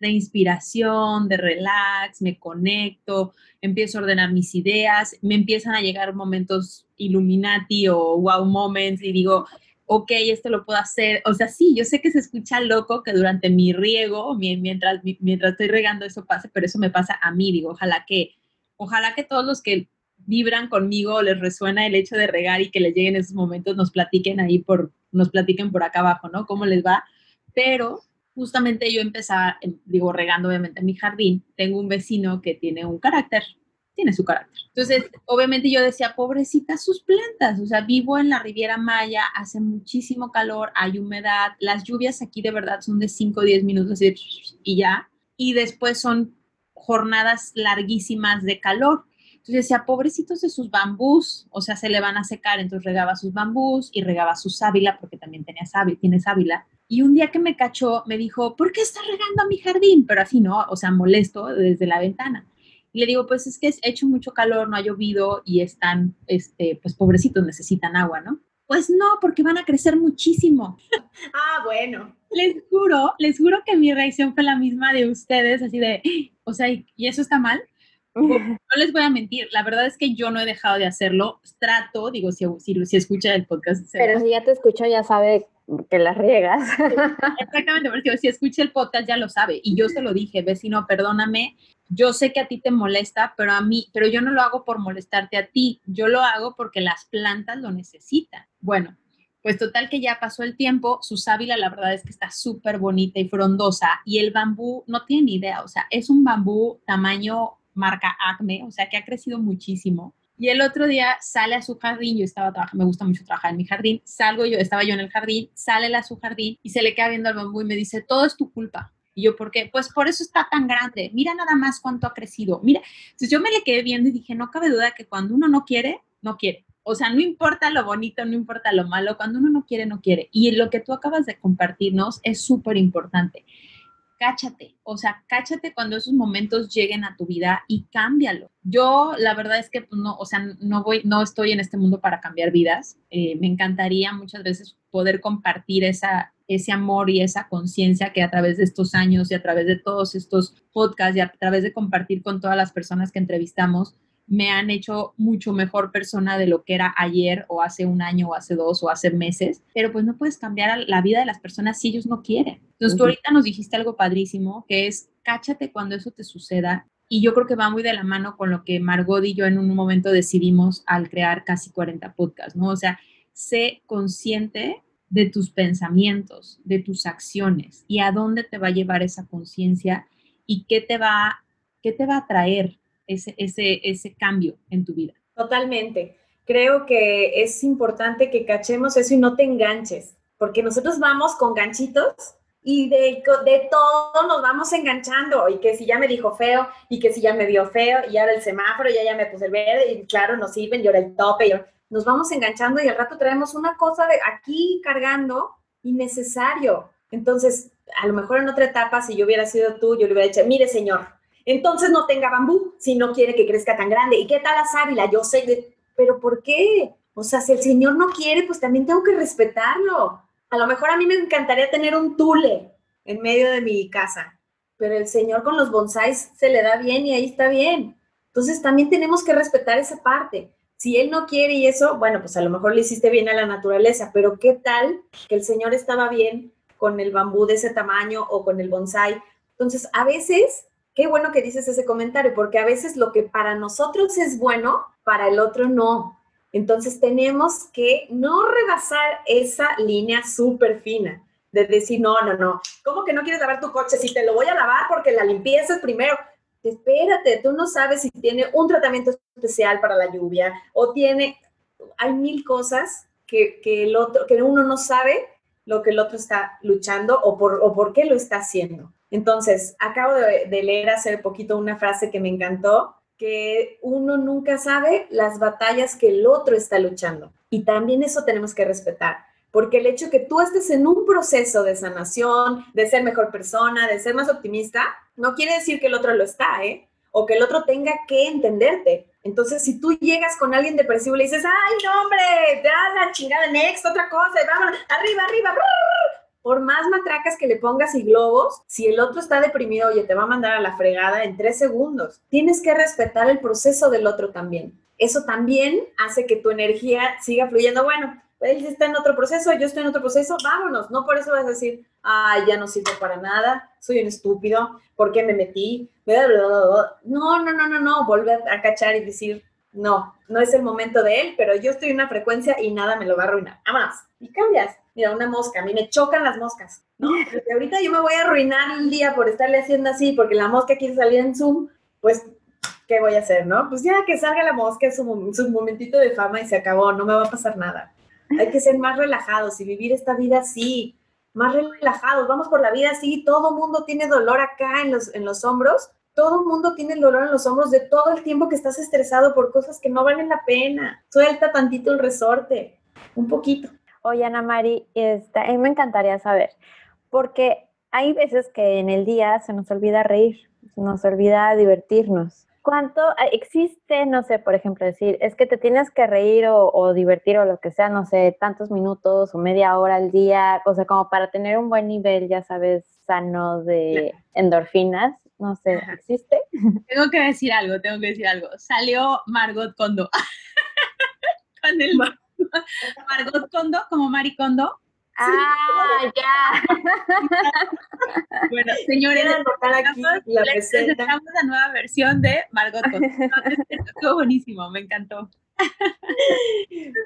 [SPEAKER 1] de inspiración, de relax, me conecto, empiezo a ordenar mis ideas, me empiezan a llegar momentos Illuminati o wow moments y digo, ok, esto lo puedo hacer. O sea, sí, yo sé que se escucha loco que durante mi riego, mientras, mientras estoy regando eso pase, pero eso me pasa a mí. Digo, ojalá que, ojalá que todos los que vibran conmigo, les resuena el hecho de regar y que les lleguen esos momentos, nos platiquen ahí por, nos platiquen por acá abajo, ¿no? ¿Cómo les va? Pero justamente yo empezaba, digo, regando obviamente mi jardín, tengo un vecino que tiene un carácter, tiene su carácter. Entonces, obviamente yo decía, pobrecita sus plantas, o sea, vivo en la Riviera Maya, hace muchísimo calor, hay humedad, las lluvias aquí de verdad son de 5 o 10 minutos y ya, y después son jornadas larguísimas de calor. Entonces decía, pobrecitos de sus bambús, o sea, se le van a secar, entonces regaba sus bambús y regaba su sábila, porque también tenía sábila, tiene sábila. Y un día que me cachó, me dijo, ¿por qué estás regando mi jardín? Pero así, ¿no? O sea, molesto desde la ventana. Y le digo, pues es que ha hecho mucho calor, no ha llovido y están, este, pues pobrecitos, necesitan agua, ¿no? Pues no, porque van a crecer muchísimo.
[SPEAKER 3] Ah, bueno.
[SPEAKER 1] Les juro, les juro que mi reacción fue la misma de ustedes, así de, o sea, ¿y eso está mal? No les voy a mentir, la verdad es que yo no he dejado de hacerlo. Trato, digo, si, si, escucha el podcast.
[SPEAKER 2] Pero si ya te escucho, ya sabe que las riegas.
[SPEAKER 1] Exactamente, porque si escucha el podcast ya lo sabe. Y yo se lo dije, vecino, perdóname, yo sé que a ti te molesta, pero a mí, pero yo no lo hago por molestarte a ti, yo lo hago porque las plantas lo necesitan. Bueno, pues total que ya pasó el tiempo, su sábila la verdad es que está súper bonita y frondosa y el bambú no tiene ni idea, o sea, es un bambú tamaño marca Acme, o sea que ha crecido muchísimo. Y el otro día sale a su jardín, yo estaba trabajando, me gusta mucho trabajar en mi jardín, salgo yo, estaba yo en el jardín, sale a su jardín y se le queda viendo al bambú y me dice, todo es tu culpa. Y yo, ¿por qué? Pues por eso está tan grande. Mira nada más cuánto ha crecido. Mira, entonces yo me le quedé viendo y dije, no cabe duda que cuando uno no quiere, no quiere. O sea, no importa lo bonito, no importa lo malo, cuando uno no quiere, no quiere. Y lo que tú acabas de compartirnos es súper importante cáchate, o sea, cáchate cuando esos momentos lleguen a tu vida y cámbialo. Yo, la verdad es que pues, no, o sea, no voy, no estoy en este mundo para cambiar vidas. Eh, me encantaría muchas veces poder compartir esa, ese amor y esa conciencia que a través de estos años y a través de todos estos podcasts y a través de compartir con todas las personas que entrevistamos, me han hecho mucho mejor persona de lo que era ayer o hace un año o hace dos o hace meses, pero pues no puedes cambiar la vida de las personas si ellos no quieren. Entonces tú ahorita nos dijiste algo padrísimo, que es cáchate cuando eso te suceda. Y yo creo que va muy de la mano con lo que Margot y yo en un momento decidimos al crear casi 40 podcasts, ¿no? O sea, sé consciente de tus pensamientos, de tus acciones y a dónde te va a llevar esa conciencia y qué te va, qué te va a traer ese, ese, ese cambio en tu vida.
[SPEAKER 3] Totalmente. Creo que es importante que cachemos eso y no te enganches, porque nosotros vamos con ganchitos y de, de, todo nos vamos enganchando, y que si ya me dijo feo, y que si ya me vio feo, y ahora el semáforo, ya ya me puse el verde, y claro, nos sirven, y ahora el tope, y nos vamos enganchando y al rato traemos una cosa de aquí cargando innecesario. Entonces, a lo mejor en otra etapa, si yo hubiera sido tú, yo le hubiera dicho, mire señor, entonces no tenga bambú si no quiere que crezca tan grande. ¿Y qué tal la sábila? Yo sé, pero ¿por qué? O sea, si el señor no quiere, pues también tengo que respetarlo. A lo mejor a mí me encantaría tener un tule en medio de mi casa, pero el señor con los bonsáis se le da bien y ahí está bien. Entonces también tenemos que respetar esa parte. Si él no quiere y eso, bueno, pues a lo mejor le hiciste bien a la naturaleza, pero ¿qué tal que el señor estaba bien con el bambú de ese tamaño o con el bonsai? Entonces, a veces, qué bueno que dices ese comentario, porque a veces lo que para nosotros es bueno, para el otro no. Entonces tenemos que no rebasar esa línea súper fina de decir, no, no, no, ¿cómo que no quieres lavar tu coche? Si te lo voy a lavar porque la limpieza es primero. Espérate, tú no sabes si tiene un tratamiento especial para la lluvia o tiene, hay mil cosas que, el otro, que uno no sabe lo que el otro está luchando o por, o por qué lo está haciendo. Entonces, acabo de, de leer hace poquito una frase que me encantó, que uno nunca sabe las batallas que el otro está luchando. Y también eso tenemos que respetar, porque el hecho que tú estés en un proceso de sanación, de ser mejor persona, de ser más optimista, no quiere decir que el otro lo está, ¿eh? O que el otro tenga que entenderte. Entonces, si tú llegas con alguien depresivo y le dices, ay, no, hombre, da la chingada, next, otra cosa, y vámonos, arriba, arriba, por más matracas que le pongas y globos, si el otro está deprimido, oye, te va a mandar a la fregada en tres segundos. Tienes que respetar el proceso del otro también. Eso también hace que tu energía siga fluyendo. Bueno, él está en otro proceso, yo estoy en otro proceso, vámonos. No por eso vas a decir, ay, ya no sirvo para nada, soy un estúpido, ¿por qué me metí? No, no, no, no, no, volver a cachar y decir, no, no es el momento de él, pero yo estoy en una frecuencia y nada me lo va a arruinar. Vámonos. Y cambias mira, una mosca, a mí me chocan las moscas, ¿no? Porque ahorita yo me voy a arruinar el día por estarle haciendo así, porque la mosca quiere salir en Zoom, pues, ¿qué voy a hacer, no? Pues ya que salga la mosca, es su, su momentito de fama y se acabó, no me va a pasar nada. Hay que ser más relajados y vivir esta vida así, más relajados, vamos por la vida así, todo mundo tiene dolor acá en los, en los hombros, todo el mundo tiene el dolor en los hombros de todo el tiempo que estás estresado por cosas que no valen la pena. Suelta tantito el resorte, un poquito.
[SPEAKER 2] Oye, Ana Mari, este, a mí me encantaría saber, porque hay veces que en el día se nos olvida reír, se nos olvida divertirnos. ¿Cuánto existe, no sé, por ejemplo, decir, es que te tienes que reír o, divertir o lo que sea, no sé, tantos minutos o media hora al día, o sea, como para tener un buen nivel, ya sabes, sano de endorfinas? No sé, ¿existe?
[SPEAKER 1] Tengo que decir algo, tengo que decir algo. Salió Margot Kondo con el Margot Kondo, como Mari Kondo.
[SPEAKER 2] Ah, ya.
[SPEAKER 1] bueno, señores, aquí la presentamos la nueva versión de Margot. Estuvo buenísimo, me encantó.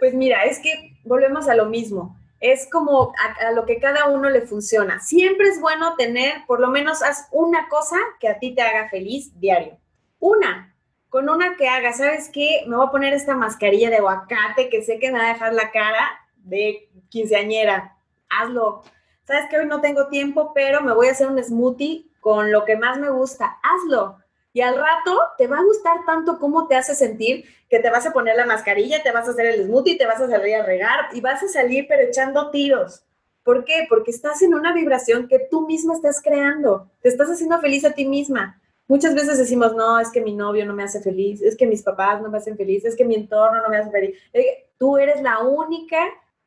[SPEAKER 3] Pues mira, es que volvemos a lo mismo. Es como a, a, lo que cada uno le funciona. Siempre es bueno tener, por lo menos haz una cosa que a ti te haga feliz diario. Una, con una que haga, ¿sabes qué? Me voy a poner esta mascarilla de aguacate que sé que me va a dejar la cara de quinceañera. Hazlo. ¿Sabes que Hoy no tengo tiempo, pero me voy a hacer un smoothie con lo que más me gusta. Hazlo. Y al rato te va a gustar tanto cómo te hace sentir que te vas a poner la mascarilla, te vas a hacer el smoothie, te vas a salir a regar y vas a salir pero echando tiros. ¿Por qué? Porque estás en una vibración que tú misma estás creando. Te estás haciendo feliz a ti misma. Muchas veces decimos, no, es que mi novio no me hace feliz, es que mis papás no me hacen feliz, es que mi entorno no me hace feliz. Eh, tú eres la única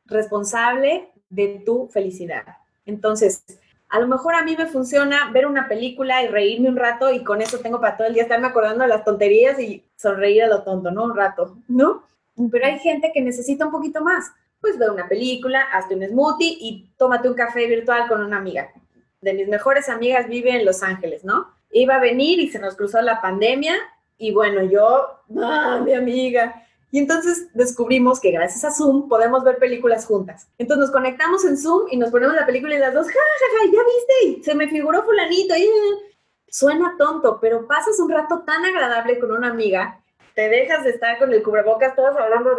[SPEAKER 3] responsable de tu felicidad. Entonces, a lo mejor a mí me funciona ver una película y reírme un rato y con eso tengo para todo el día estarme acordando de las tonterías y sonreír a lo tonto, ¿no? Un rato, ¿no? Pero hay gente que necesita un poquito más. Pues ve una película, hazte un smoothie y tómate un café virtual con una amiga. De mis mejores amigas vive en Los Ángeles, ¿no? iba a venir y se nos cruzó la pandemia y bueno, yo, ah, mi amiga. Y entonces descubrimos que gracias a Zoom podemos ver películas juntas. Entonces nos conectamos en Zoom y nos ponemos la película y las dos, ja, ja, ja, ya viste, y se me figuró fulanito. Y, suena tonto, pero pasas un rato tan agradable con una amiga, te dejas de estar con el cubrebocas, todos hablando,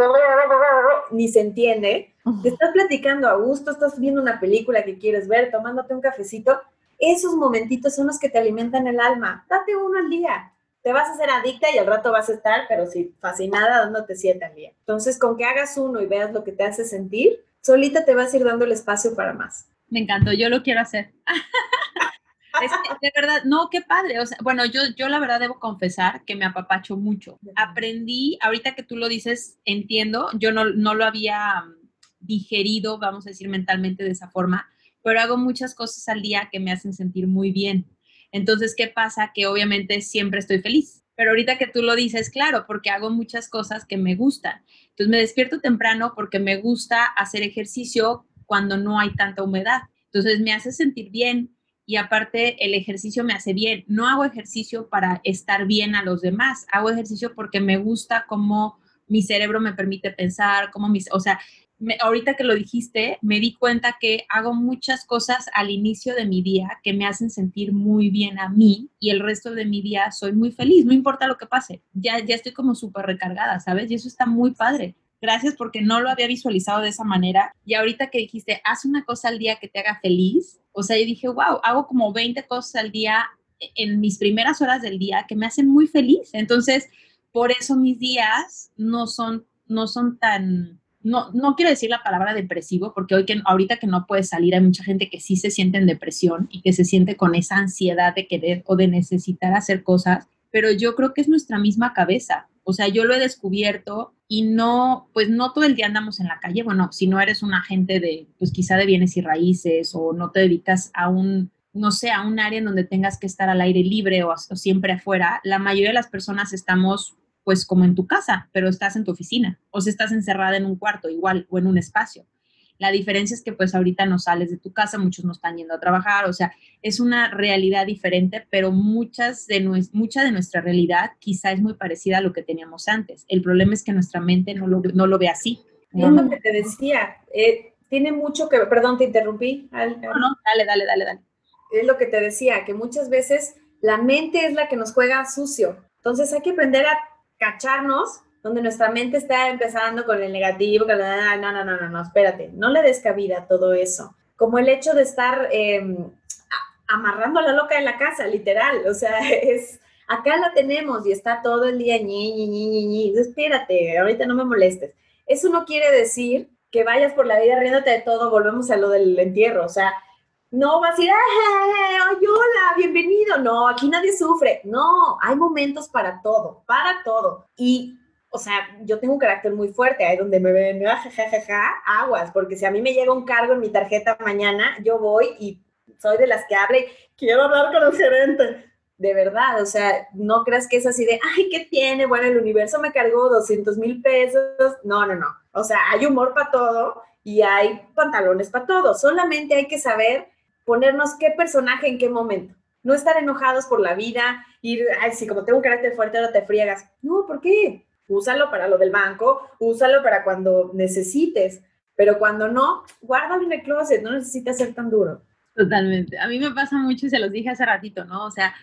[SPEAKER 3] ni se entiende. Te estás platicando a gusto, estás viendo una película que quieres ver, tomándote un cafecito esos momentitos son los que te alimentan el alma. Date uno al día. Te vas a hacer adicta y al rato vas a estar, pero sí, fascinada dándote siete al día. Entonces, con que hagas uno y veas lo que te hace sentir, solita te vas a ir dando el espacio para más.
[SPEAKER 1] Me encantó, yo lo quiero hacer. de verdad, no, qué padre. O sea, bueno, yo, yo la verdad debo confesar que me apapacho mucho. Aprendí, ahorita que tú lo dices, entiendo, yo no, no lo había mm, digerido, vamos a decir, mentalmente de esa forma, pero hago muchas cosas al día que me hacen sentir muy bien. Entonces, ¿qué pasa? Que obviamente siempre estoy feliz. Pero ahorita que tú lo dices, claro, porque hago muchas cosas que me gustan. Entonces me despierto temprano porque me gusta hacer ejercicio cuando no hay tanta humedad. Entonces me hace sentir bien y aparte el ejercicio me hace bien. No hago ejercicio para estar bien a los demás, hago ejercicio porque me gusta cómo mi cerebro me permite pensar, cómo mis, o sea, ahorita que lo dijiste, me di cuenta que hago muchas cosas al inicio de mi día que me hacen sentir muy bien a mí y el resto de mi día soy muy feliz, no importa lo que pase, ya, ya estoy como súper recargada, ¿sabes? Y eso está muy padre. Gracias porque no lo había visualizado de esa manera. Y ahorita que dijiste, haz una cosa al día que te haga feliz, o sea, yo dije, wow, hago como 20 cosas al día en mis primeras horas del día que me hacen muy feliz. Entonces, por eso mis días no son, no son tan, no, no quiero decir la palabra depresivo, porque hoy que, ahorita que no puedes salir, hay mucha gente que sí se siente en depresión y que se siente con esa ansiedad de querer o de necesitar hacer cosas, pero yo creo que es nuestra misma cabeza. O sea, yo lo he descubierto y no, pues no todo el día andamos en la calle. Bueno, si no eres un agente de, pues quizá de bienes y raíces o no te dedicas a un, no sé, a un área en donde tengas que estar al aire libre o, o siempre afuera, la mayoría de las personas estamos pues como en tu casa, pero estás en tu oficina o si estás encerrada en un cuarto igual o en un espacio. La diferencia es que pues ahorita no sales de tu casa, muchos no están yendo a trabajar, o sea, es una realidad diferente, pero muchas de mucha de nuestra realidad quizá es muy parecida a lo que teníamos antes. El problema es que nuestra mente no lo, no lo ve así.
[SPEAKER 3] Es lo que te decía, eh, tiene mucho que, perdón, te interrumpí.
[SPEAKER 1] No, no, dale, dale, dale, dale.
[SPEAKER 3] Es lo que te decía, que muchas veces la mente es la que nos juega sucio. Entonces hay que aprender a cacharnos donde nuestra mente está empezando con el negativo, que no, no, no, no, no, espérate, no le des cabida a todo eso. Como el hecho de estar em, amarrando a la loca de la casa, literal, o sea, es, acá la tenemos y está todo el día ñi, ñi, ñi, ñi, espérate, ahorita no me molestes. Eso no quiere decir que vayas por la vida riéndote de todo, volvemos a lo del entierro, o sea, no vas a decir, ¡ay, hola, bienvenido! No, aquí nadie sufre. No, hay momentos para todo, para todo. Y o sea, yo tengo un carácter muy fuerte, ahí donde me ven, jajajaja, aguas, porque si a mí me llega un cargo en mi tarjeta mañana, yo voy y soy de las que habla y quiero hablar con el gerente. De verdad, o sea, no creas que es así de, ay, ¿qué tiene? Bueno, el universo me cargó 200 mil pesos. No, no, no. O sea, hay humor para todo y hay pantalones para todo. Solamente hay que saber ponernos qué personaje en qué momento. No estar enojados por la vida, ir, ay, sí, como tengo un carácter fuerte, ahora te friegas. No, ¿por qué? úsalo para lo del banco, úsalo para cuando necesites, pero cuando no, guárdalo en el closet, no necesita ser tan duro.
[SPEAKER 1] Totalmente. A mí me pasa mucho y se los dije hace ratito, ¿no? O sea,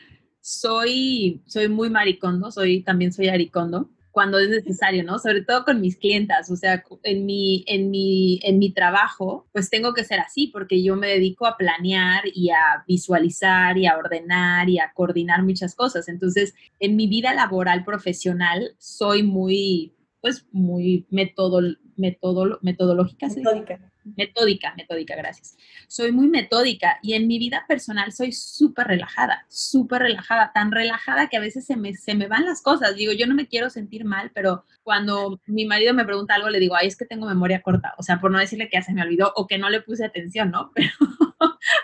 [SPEAKER 1] soy, soy muy maricondo, soy, también soy aricondo cuando es necesario, ¿no? Sobre todo con mis clientas, o sea, en mi, en mi, en mi trabajo, pues tengo que ser así, porque yo me dedico a planear y a visualizar y a ordenar y a coordinar muchas cosas. Entonces, en mi vida laboral profesional, soy muy, pues, muy método, método, metodológica.
[SPEAKER 3] Metódica
[SPEAKER 1] metódica, metódica, gracias. Soy muy metódica y en mi vida personal soy súper relajada, súper relajada, tan relajada que a veces se me, se me van las cosas. Digo, yo no me quiero sentir mal, pero cuando mi marido me pregunta algo, le digo, ay, es que tengo memoria corta, o sea, por no decirle que ya se me olvidó o que no le puse atención, ¿no? Pero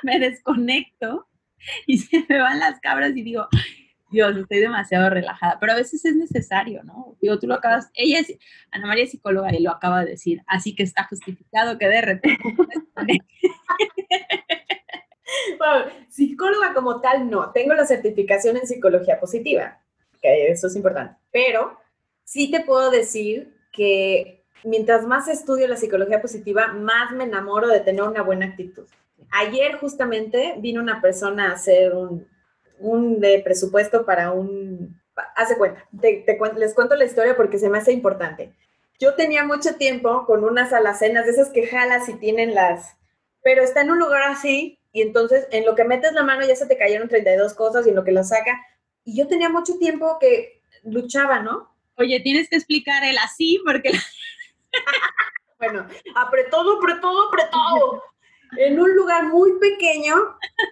[SPEAKER 1] me desconecto y se me van las cabras y digo, Dios, estoy demasiado relajada, pero a veces es necesario, ¿no? Digo, tú lo acabas, ella es, Ana María es psicóloga y lo acaba de decir, así que está justificado que de repente...
[SPEAKER 3] psicóloga como tal no, tengo la certificación en psicología positiva, eso es importante, pero sí te puedo decir que mientras más estudio la psicología positiva, más me enamoro de tener una buena actitud. Ayer justamente vino una persona a hacer un, un presupuesto para un... Hace cuenta, les cuento la historia porque se me hace importante. Yo tenía mucho tiempo con unas alacenas de esas que jalas y tienen las... Pero está en un lugar así y entonces en lo que metes la mano ya se te cayeron 32 cosas y en lo que lo saca. Y yo tenía mucho tiempo que luchaba, ¿no?
[SPEAKER 1] Oye, tienes que explicar el así porque...
[SPEAKER 3] bueno, apretó, apretó, apretó. En un lugar muy pequeño,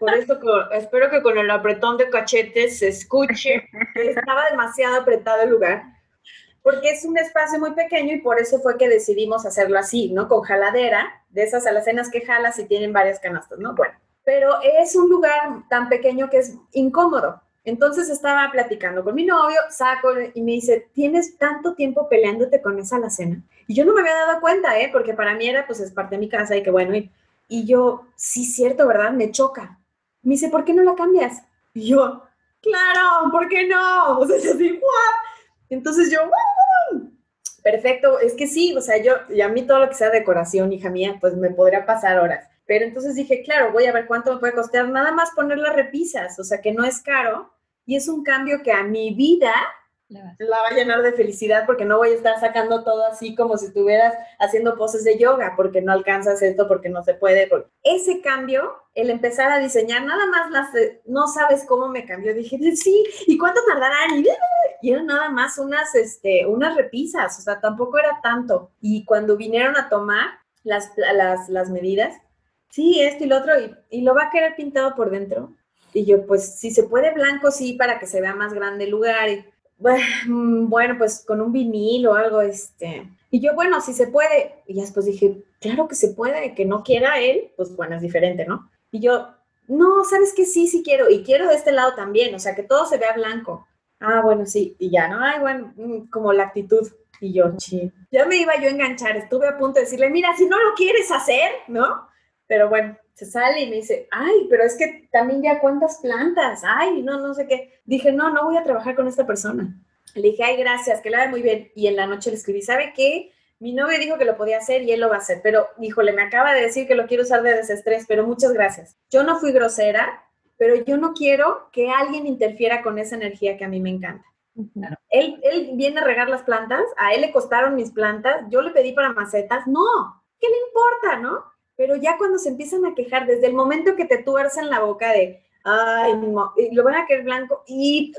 [SPEAKER 3] por eso espero que con el apretón de cachetes se escuche, estaba demasiado apretado el lugar, porque es un espacio muy pequeño y por eso fue que decidimos hacerlo así, ¿no? Con jaladera, de esas alacenas que jalas y tienen varias canastas, ¿no? Bueno, pero es un lugar tan pequeño que es incómodo. Entonces estaba platicando con mi novio, saco y me dice, ¿tienes tanto tiempo peleándote con esa alacena? Y yo no me había dado cuenta, ¿eh? Porque para mí era, pues es parte de mi casa y que bueno, y, y yo, sí, cierto, ¿verdad? Me choca. Me dice, ¿por qué no la cambias? Y yo, claro, ¿por qué no? O sea, así, ¡guau! Entonces yo, perfecto, es que sí, o sea, yo, y a mí todo lo que sea decoración, hija mía, pues me podría pasar horas. Pero entonces dije, claro, voy a ver cuánto me puede costar nada más poner las repisas, o sea, que no es caro y es un cambio que a mi vida la va a llenar de felicidad porque no voy a estar sacando todo así como si estuvieras haciendo poses de yoga porque no alcanzas esto, porque no se puede. Ese cambio, el empezar a diseñar, nada más las, no sabes cómo me cambió. Dije, sí, ¿y cuánto tardarán? Y, eran nada más unas, este, unas repisas, o sea, tampoco era tanto. Y cuando vinieron a tomar las, las, las medidas, sí, esto y lo otro, y, y lo va a querer pintado por dentro. Y yo, pues, si se puede blanco, sí, para que se vea más grande el lugar. Y, bueno, pues con un vinil o algo, este. Y yo, bueno, si se puede. Y después dije, claro que se puede, que no quiera él, pues bueno, es diferente, ¿no? Y yo, no, ¿sabes que Sí, sí quiero. Y quiero de este lado también, o sea, que todo se vea blanco. Ah, bueno, sí. Y ya, ¿no? Ay, bueno, mm, como la actitud. Y yo, sí. Ya me iba yo a enganchar, estuve a punto de decirle, mira, si no lo quieres hacer, ¿no? Pero bueno, se sale y me dice, ay, pero es que también ya cuántas plantas, ay, no, no sé qué. Dije, no, no voy a trabajar con esta persona. Le dije, ay, gracias, que la ve muy bien. Y en la noche le escribí, ¿sabe qué? Mi novio dijo que lo podía hacer y él lo va a hacer, pero híjole, me acaba de decir que lo quiero usar de desestrés, pero muchas gracias. Yo no fui grosera, pero yo no quiero que alguien interfiera con esa energía que a mí me encanta. Él, él viene a regar las plantas, a él le costaron mis plantas, yo le pedí para macetas, no, ¿qué le importa, no? Pero ya cuando se empiezan a quejar, desde el momento que te tuercen la boca de, ay, lo van a querer blanco, y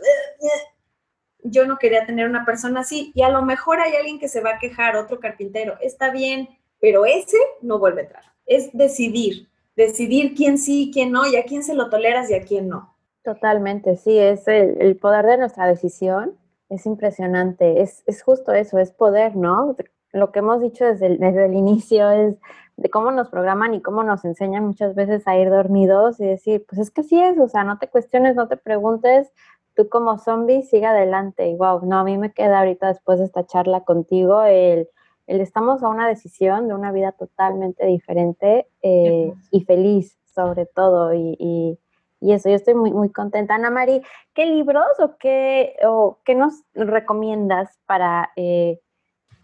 [SPEAKER 3] yo no quería tener una persona así. Y a lo mejor hay alguien que se va a quejar, otro carpintero, está bien, pero ese no vuelve a entrar. Es decidir, decidir quién sí, quién no, y a quién se lo toleras y a quién no.
[SPEAKER 2] Totalmente, sí, es el, poder de nuestra decisión. Es impresionante, es, es, justo eso, es poder, ¿no? Lo que hemos dicho desde desde el inicio es de cómo nos programan y cómo nos enseñan muchas veces a ir dormidos y decir, pues es que así es, o sea, no te cuestiones, no te preguntes, tú como zombie sigue adelante. Y wow, no, a mí me queda ahorita después de esta charla contigo el, el estamos a una decisión de una vida totalmente diferente eh, y feliz sobre todo y, y, eso, yo estoy muy, muy contenta. Ana Mari, ¿qué libros o qué, o qué nos recomiendas para eh,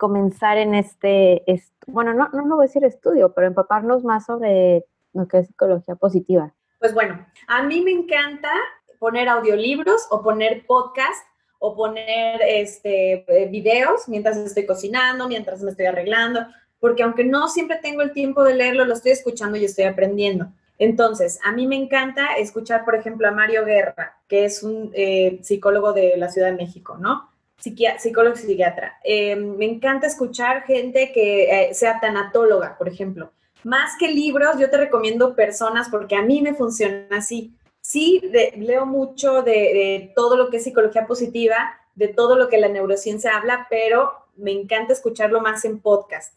[SPEAKER 2] comenzar en este, bueno, no, no, no voy a decir estudio, pero empaparnos más sobre lo que es psicología positiva?
[SPEAKER 3] Pues bueno, a mí me encanta poner audiolibros o poner podcast o poner este, eh, videos mientras estoy cocinando, mientras me estoy arreglando, porque aunque no siempre tengo el tiempo de leerlo, lo estoy escuchando y estoy aprendiendo. Entonces, a mí me encanta escuchar, por ejemplo, a Mario Guerra, que es un eh, psicólogo de la Ciudad de México, ¿no? Psicólogo y psiquiatra. Eh, me encanta escuchar gente que eh, sea tanatóloga, por ejemplo. Más que libros, yo te recomiendo personas porque a mí me funciona así. Sí, leo mucho de, todo lo que es psicología positiva, de todo lo que la neurociencia habla, pero me encanta escucharlo más en podcast.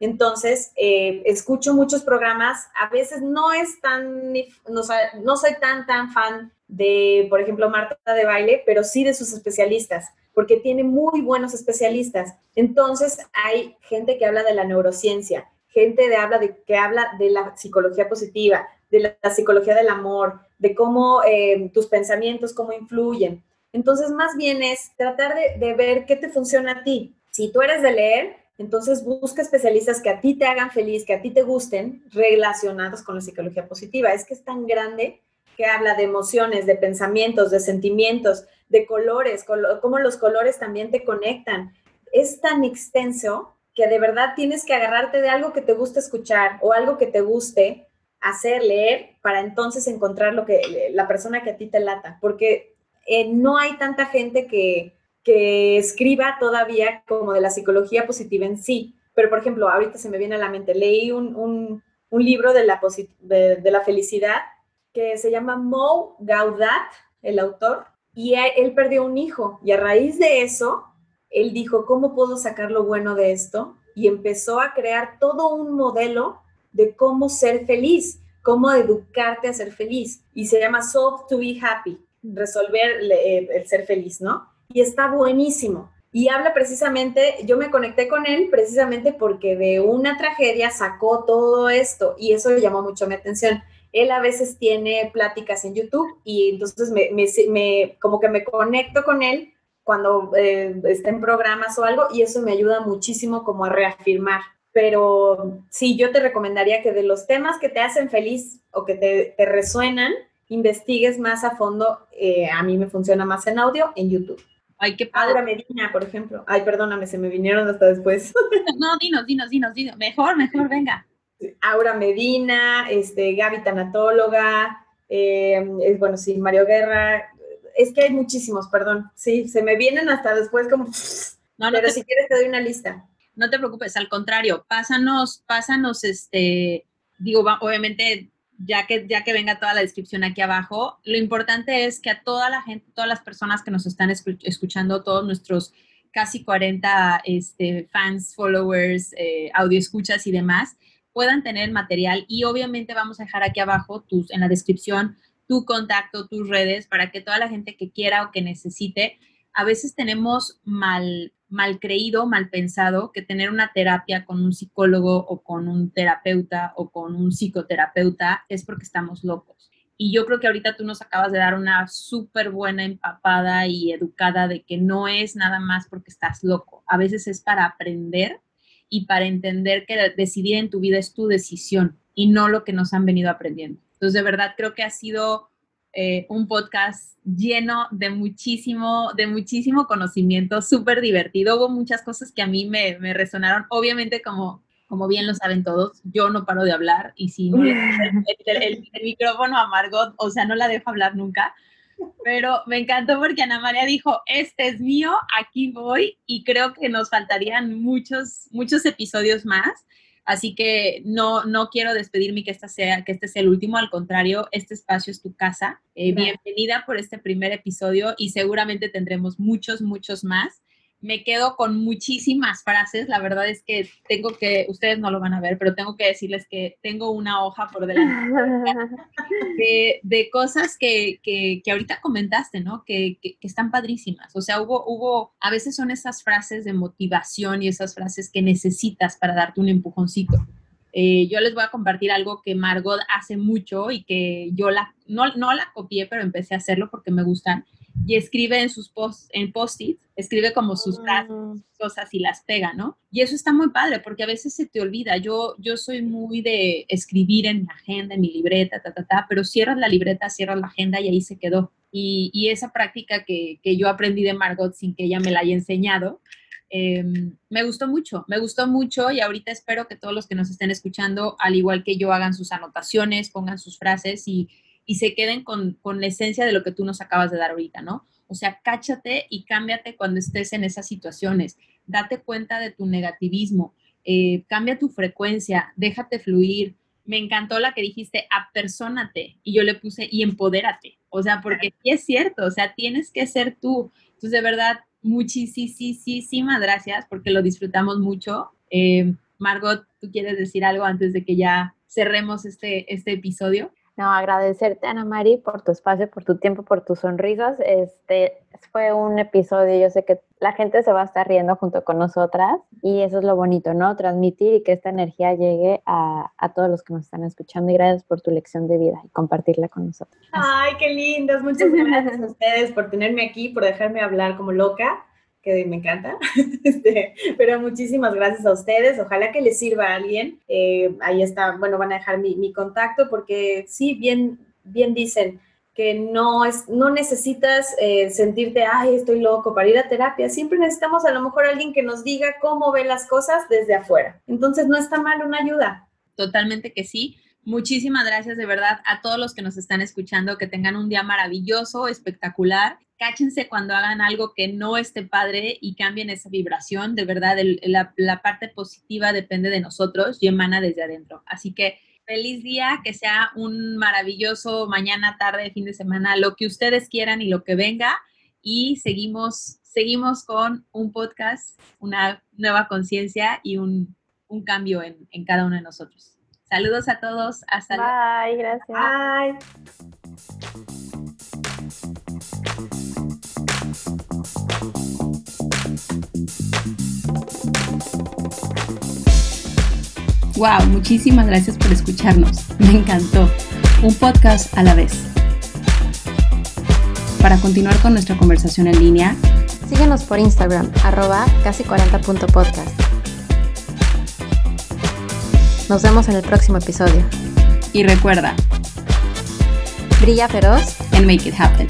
[SPEAKER 3] Entonces, eh, escucho muchos programas. A veces no es tan, no, soy tan, tan fan de, por ejemplo, Marta de baile, pero sí de sus especialistas porque tiene muy buenos especialistas. Entonces, hay gente que habla de la neurociencia, gente de, habla de, que habla de la psicología positiva, de la, psicología del amor, de cómo eh, tus pensamientos, cómo influyen. Entonces, más bien es tratar de ver qué te funciona a ti. Si tú eres de leer, entonces busca especialistas que a ti te hagan feliz, que a ti te gusten, relacionados con la psicología positiva. Es que es tan grande que habla de emociones, de pensamientos, de sentimientos, de colores, cómo los colores también te conectan. Es tan extenso que de verdad tienes que agarrarte de algo que te guste escuchar o algo que te guste hacer, leer, para entonces encontrar lo que la persona que a ti te lata, porque eh, no hay tanta gente que, que escriba todavía como de la psicología positiva en sí. Pero, por ejemplo, ahorita se me viene a la mente, leí un, un libro de la, de, la felicidad que se llama Mo Gaudat, el autor, y él perdió un hijo y a raíz de eso, él dijo, ¿cómo puedo sacar lo bueno de esto? Y empezó a crear todo un modelo de cómo ser feliz, cómo educarte a ser feliz. Y se llama Solve to be Happy, resolver eh, el ser feliz, ¿no? Y está buenísimo. Y habla precisamente, yo me conecté con él precisamente porque de una tragedia sacó todo esto y eso llamó mucho mi atención. Él a veces tiene pláticas en YouTube y entonces me, me, como que me conecto con él cuando eh, está en programas o algo y eso me ayuda muchísimo como a reafirmar. Pero sí, yo te recomendaría que de los temas que te hacen feliz o que te, te resuenan, investigues más a fondo. Eh, a mí me funciona más en audio en YouTube.
[SPEAKER 1] Ay, qué
[SPEAKER 3] padre. Aura Medina, por ejemplo. Ay, perdóname, se me vinieron hasta después.
[SPEAKER 1] No, dinos, dinos, dinos, dinos. Mejor, mejor, venga.
[SPEAKER 3] Aura Medina, este, Gaby Tanatóloga, eh, es, bueno, sí, Mario Guerra. Es que hay muchísimos, perdón. Sí, se me vienen hasta después como... No, no Pero si quieres te doy una lista.
[SPEAKER 1] No te preocupes, al contrario, pásanos, pásanos, este, digo, obviamente ya que, ya que venga toda la descripción aquí abajo, lo importante es que a toda la gente, todas las personas que nos están escuchando, todos nuestros casi 40 este, fans, followers, eh, audio escuchas y demás, puedan tener material y obviamente vamos a dejar aquí abajo tus, en la descripción tu contacto, tus redes, para que toda la gente que quiera o que necesite, a veces tenemos mal mal creído, mal pensado, que tener una terapia con un psicólogo o con un terapeuta o con un psicoterapeuta es porque estamos locos. Y yo creo que ahorita tú nos acabas de dar una súper buena empapada y educada de que no es nada más porque estás loco. A veces es para aprender y para entender que decidir en tu vida es tu decisión y no lo que nos han venido aprendiendo. Entonces, de verdad, creo que ha sido eh, un podcast lleno de muchísimo, de muchísimo conocimiento, súper divertido. Hubo muchas cosas que a mí me, me, resonaron. Obviamente, como, como bien lo saben todos, yo no paro de hablar y si no el, micrófono a Margot, o sea, no la dejo hablar nunca. Pero me encantó porque Ana María dijo, este es mío, aquí voy y creo que nos faltarían muchos, muchos episodios más. Así que no, no quiero despedirme que, esta sea, que este sea el último, al contrario, este espacio es tu casa. Eh, bienvenida por este primer episodio y seguramente tendremos muchos, muchos más me quedo con muchísimas frases. La verdad es que tengo que, ustedes no lo van a ver, pero tengo que decirles que tengo una hoja por delante de, cosas que, que, ahorita comentaste, ¿no? Que, que, están padrísimas. O sea, hubo, hubo, a veces son esas frases de motivación y esas frases que necesitas para darte un empujoncito. Eh, yo les voy a compartir algo que Margot hace mucho y que yo la, no, no la copié, pero empecé a hacerlo porque me gustan y escribe en sus post, en post-it, escribe como sus mm. cosas y las pega, ¿no? Y eso está muy padre porque a veces se te olvida. Yo, yo soy muy de escribir en mi agenda, en mi libreta, ta, ta, ta, pero cierras la libreta, cierras la agenda y ahí se quedó. Y, y esa práctica que, que, yo aprendí de Margot sin que ella me la haya enseñado, em, me gustó mucho, me gustó mucho y ahorita espero que todos los que nos estén escuchando, al igual que yo, hagan sus anotaciones, pongan sus frases y y se queden con, la esencia de lo que tú nos acabas de dar ahorita, ¿no? O sea, cáchate y cámbiate cuando estés en esas situaciones. Date cuenta de tu negativismo, eh, cambia tu frecuencia, déjate fluir. Me encantó la que dijiste, apersónate. Y yo le puse, y empodérate. O sea, porque es cierto, o sea, tienes que ser tú. Entonces, de verdad, muchísimas gracias porque lo disfrutamos mucho. Eh, Margot, ¿tú quieres decir algo antes de que ya cerremos este, este episodio?
[SPEAKER 2] No, agradecerte, Ana Mari, por tu espacio, por tu tiempo, por tus sonrisas. Este fue un episodio, yo sé que la gente se va a estar riendo junto con nosotras y eso es lo bonito, ¿no? Transmitir y que esta energía llegue a, a todos los que nos están escuchando y gracias por tu lección de vida y compartirla con nosotros.
[SPEAKER 3] Ay, qué lindas. Muchas gracias a ustedes por tenerme aquí, por dejarme hablar como loca que me encanta. Este, pero muchísimas gracias a ustedes. Ojalá que les sirva a alguien. Eh, ahí está, bueno, van a dejar mi, contacto porque sí, bien, bien dicen que no, es, no necesitas eh, sentirte, ay, estoy loco para ir a terapia. Siempre necesitamos a lo mejor alguien que nos diga cómo ve las cosas desde afuera. Entonces no está mal una ayuda.
[SPEAKER 1] Totalmente que sí. Muchísimas gracias de verdad a todos los que nos están escuchando, que tengan un día maravilloso, espectacular. Cáchense cuando hagan algo que no esté padre y cambien esa vibración. De verdad, la, parte positiva depende de nosotros y emana desde adentro. Así que Feliz día, que sea un maravilloso mañana, tarde, fin de semana, lo que ustedes quieran y lo que venga. Y seguimos, seguimos con un podcast, una nueva conciencia y un, un cambio en cada uno de nosotros. Saludos a todos. Hasta luego.
[SPEAKER 2] Bye, gracias.
[SPEAKER 1] Wow, muchísimas gracias por escucharnos. Me encantó. Un podcast a la vez. Para continuar con nuestra conversación en línea,
[SPEAKER 2] síguenos por Instagram, arroba casi 40.podcast. Nos vemos en el próximo episodio.
[SPEAKER 1] Y recuerda,
[SPEAKER 2] brilla feroz
[SPEAKER 1] and make it happen.